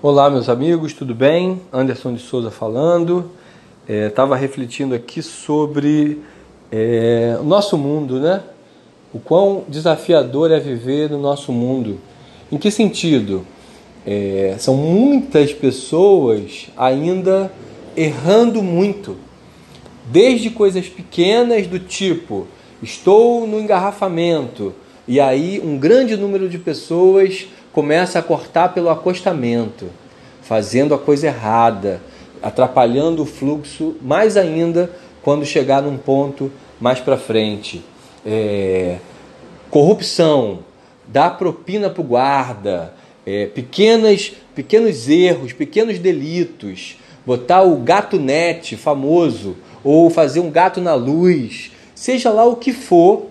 Olá, meus amigos, tudo bem? Anderson de Souza falando. Estava é, refletindo aqui sobre é, o nosso mundo, né? O quão desafiador é viver no nosso mundo. Em que sentido? É, são muitas pessoas ainda errando muito, desde coisas pequenas do tipo estou no engarrafamento e aí um grande número de pessoas começa a cortar pelo acostamento, fazendo a coisa errada, atrapalhando o fluxo mais ainda quando chegar num ponto mais para frente. É, corrupção, dar propina para o guarda, é, pequenas, pequenos erros, pequenos delitos, botar o gato net famoso ou fazer um gato na luz, seja lá o que for,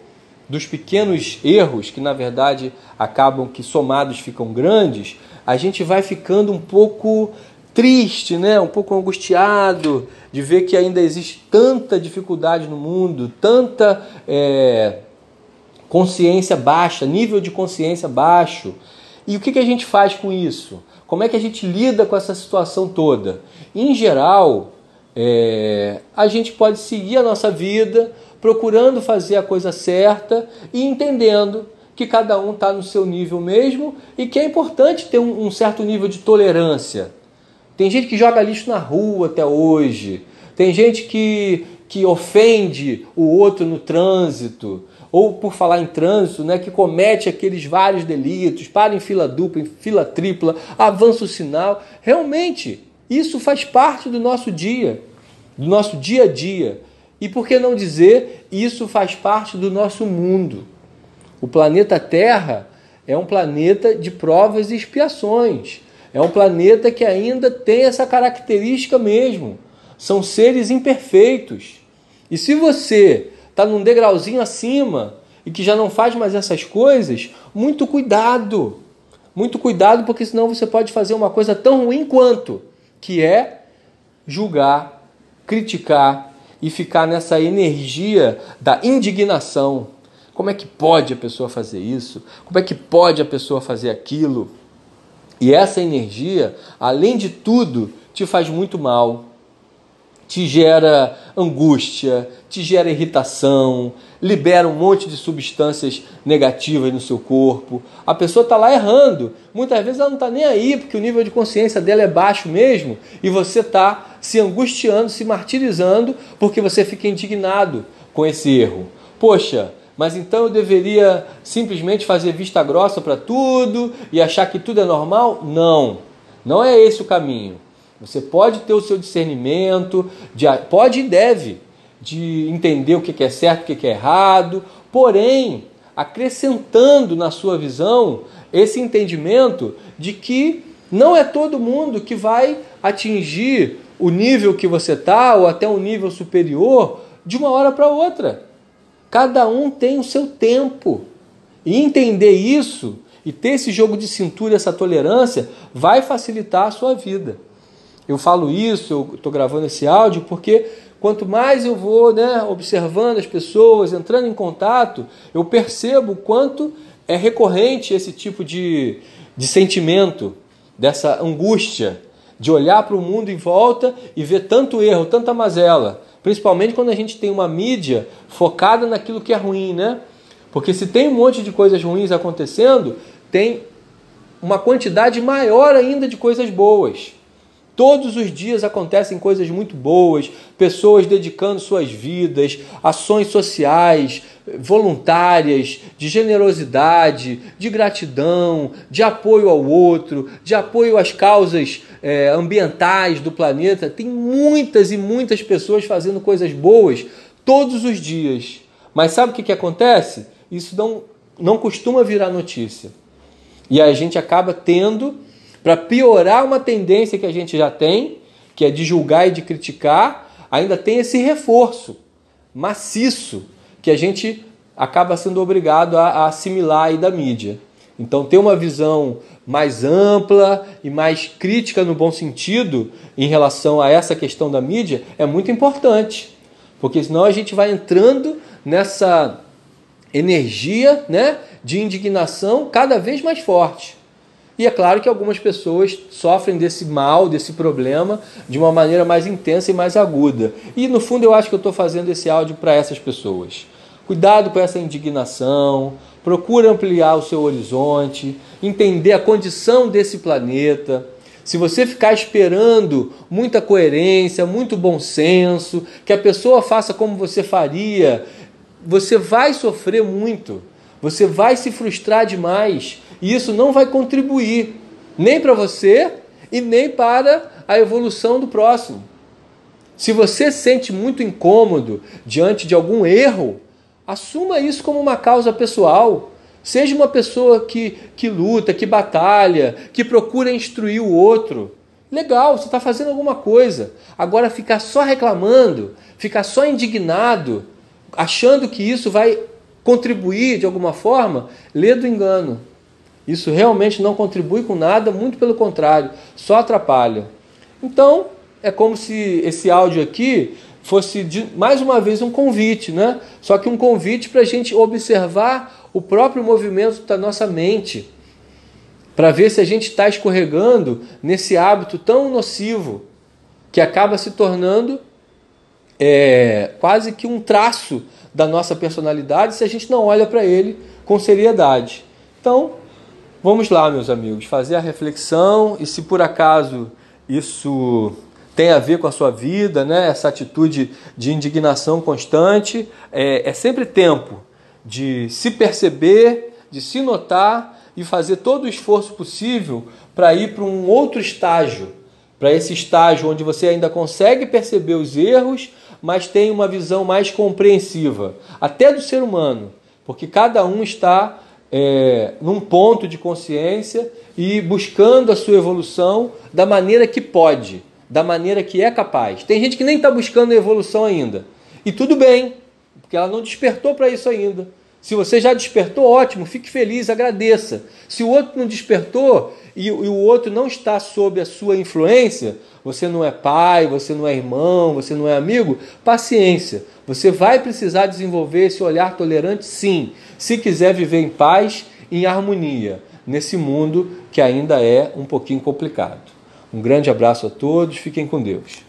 dos pequenos erros, que na verdade acabam que somados ficam grandes, a gente vai ficando um pouco triste, né? um pouco angustiado de ver que ainda existe tanta dificuldade no mundo, tanta é, consciência baixa, nível de consciência baixo. E o que, que a gente faz com isso? Como é que a gente lida com essa situação toda? Em geral, é, a gente pode seguir a nossa vida procurando fazer a coisa certa e entendendo que cada um está no seu nível mesmo e que é importante ter um, um, certo nível de tolerância. Tem gente que joga lixo na rua até hoje, tem gente que, que ofende o outro no trânsito, ou por falar em trânsito, né, que comete aqueles vários delitos, para em fila dupla, em fila tripla, avança o sinal. Realmente, isso faz parte do nosso dia, do nosso dia a dia. E por que não dizer isso faz parte do nosso mundo? O planeta Terra é um planeta de provas e expiações. É um planeta que ainda tem essa característica mesmo. São seres imperfeitos. E se você está num degrauzinho acima e que já não faz mais essas coisas, muito cuidado. Muito cuidado, porque senão você pode fazer uma coisa tão ruim quanto, que é julgar, criticar e ficar nessa energia da indignação. Como é que pode a pessoa fazer isso? Como é que pode a pessoa fazer aquilo? E essa energia, além de tudo, te faz muito mal te gera angústia, te gera irritação, libera um monte de substâncias negativas no seu corpo. A pessoa está lá errando. Muitas vezes ela não está nem aí, porque o nível de consciência dela é baixo mesmo, e você está se angustiando, se martirizando, porque você fica indignado com esse erro. Poxa, mas então eu deveria simplesmente fazer vista grossa para tudo e achar que tudo é normal? Não, não é esse o caminho. Você pode ter o seu discernimento, de, pode e deve, de entender o que é certo, o que é errado, porém, acrescentando na sua visão esse entendimento de que não é todo mundo que vai atingir o nível que você está, ou até um nível superior, de uma hora para outra. Cada um tem o seu tempo. E entender isso e ter esse jogo de cintura, essa tolerância, vai facilitar a sua vida. Eu falo isso, eu estou gravando esse áudio, porque quanto mais eu vou né, observando as pessoas, entrando em contato, eu percebo o quanto é recorrente esse tipo de, de sentimento, dessa angústia, de olhar para o mundo em volta e ver tanto erro, tanta mazela. Principalmente quando a gente tem uma mídia focada naquilo que é ruim, né? Porque se tem um monte de coisas ruins acontecendo, tem uma quantidade maior ainda de coisas boas. Todos os dias acontecem coisas muito boas, pessoas dedicando suas vidas, ações sociais, voluntárias, de generosidade, de gratidão, de apoio ao outro, de apoio às causas é, ambientais do planeta. Tem muitas e muitas pessoas fazendo coisas boas todos os dias. Mas sabe o que, que acontece? Isso não, não costuma virar notícia. E a gente acaba tendo para piorar uma tendência que a gente já tem, que é de julgar e de criticar, ainda tem esse reforço maciço que a gente acaba sendo obrigado a, a assimilar aí da mídia. Então, ter uma visão mais ampla e mais crítica no bom sentido em relação a essa questão da mídia é muito importante, porque senão a gente vai entrando nessa energia né, de indignação cada vez mais forte. E é claro que algumas pessoas sofrem desse mal, desse problema, de uma maneira mais intensa e mais aguda. E no fundo eu acho que eu estou fazendo esse áudio para essas pessoas. Cuidado com essa indignação, procure ampliar o seu horizonte, entender a condição desse planeta. Se você ficar esperando muita coerência, muito bom senso, que a pessoa faça como você faria, você vai sofrer muito, você vai se frustrar demais e isso não vai contribuir nem para você e nem para a evolução do próximo. Se você sente muito incômodo diante de algum erro, assuma isso como uma causa pessoal. Seja uma pessoa que, que luta, que batalha, que procura instruir o outro. Legal, você está fazendo alguma coisa. Agora, ficar só reclamando, ficar só indignado, achando que isso vai contribuir de alguma forma, lê do engano. Isso realmente não contribui com nada, muito pelo contrário, só atrapalha. Então, é como se esse áudio aqui fosse de, mais uma vez um convite, né? Só que um convite para a gente observar o próprio movimento da nossa mente, para ver se a gente está escorregando nesse hábito tão nocivo que acaba se tornando é, quase que um traço da nossa personalidade se a gente não olha para ele com seriedade. Então, Vamos lá, meus amigos, fazer a reflexão e se por acaso isso tem a ver com a sua vida, né? essa atitude de indignação constante, é, é sempre tempo de se perceber, de se notar e fazer todo o esforço possível para ir para um outro estágio, para esse estágio onde você ainda consegue perceber os erros, mas tem uma visão mais compreensiva, até do ser humano, porque cada um está é, num ponto de consciência e buscando a sua evolução da maneira que pode, da maneira que é capaz. Tem gente que nem está buscando evolução ainda. E tudo bem, porque ela não despertou para isso ainda. Se você já despertou, ótimo, fique feliz, agradeça. Se o outro não despertou e, o outro não está sob a sua influência, você não é pai, você não é irmão, você não é amigo, paciência. Você vai precisar desenvolver esse olhar tolerante, sim, se quiser viver em paz, em harmonia, nesse mundo que ainda é um pouquinho complicado. Um grande abraço a todos, fiquem com Deus.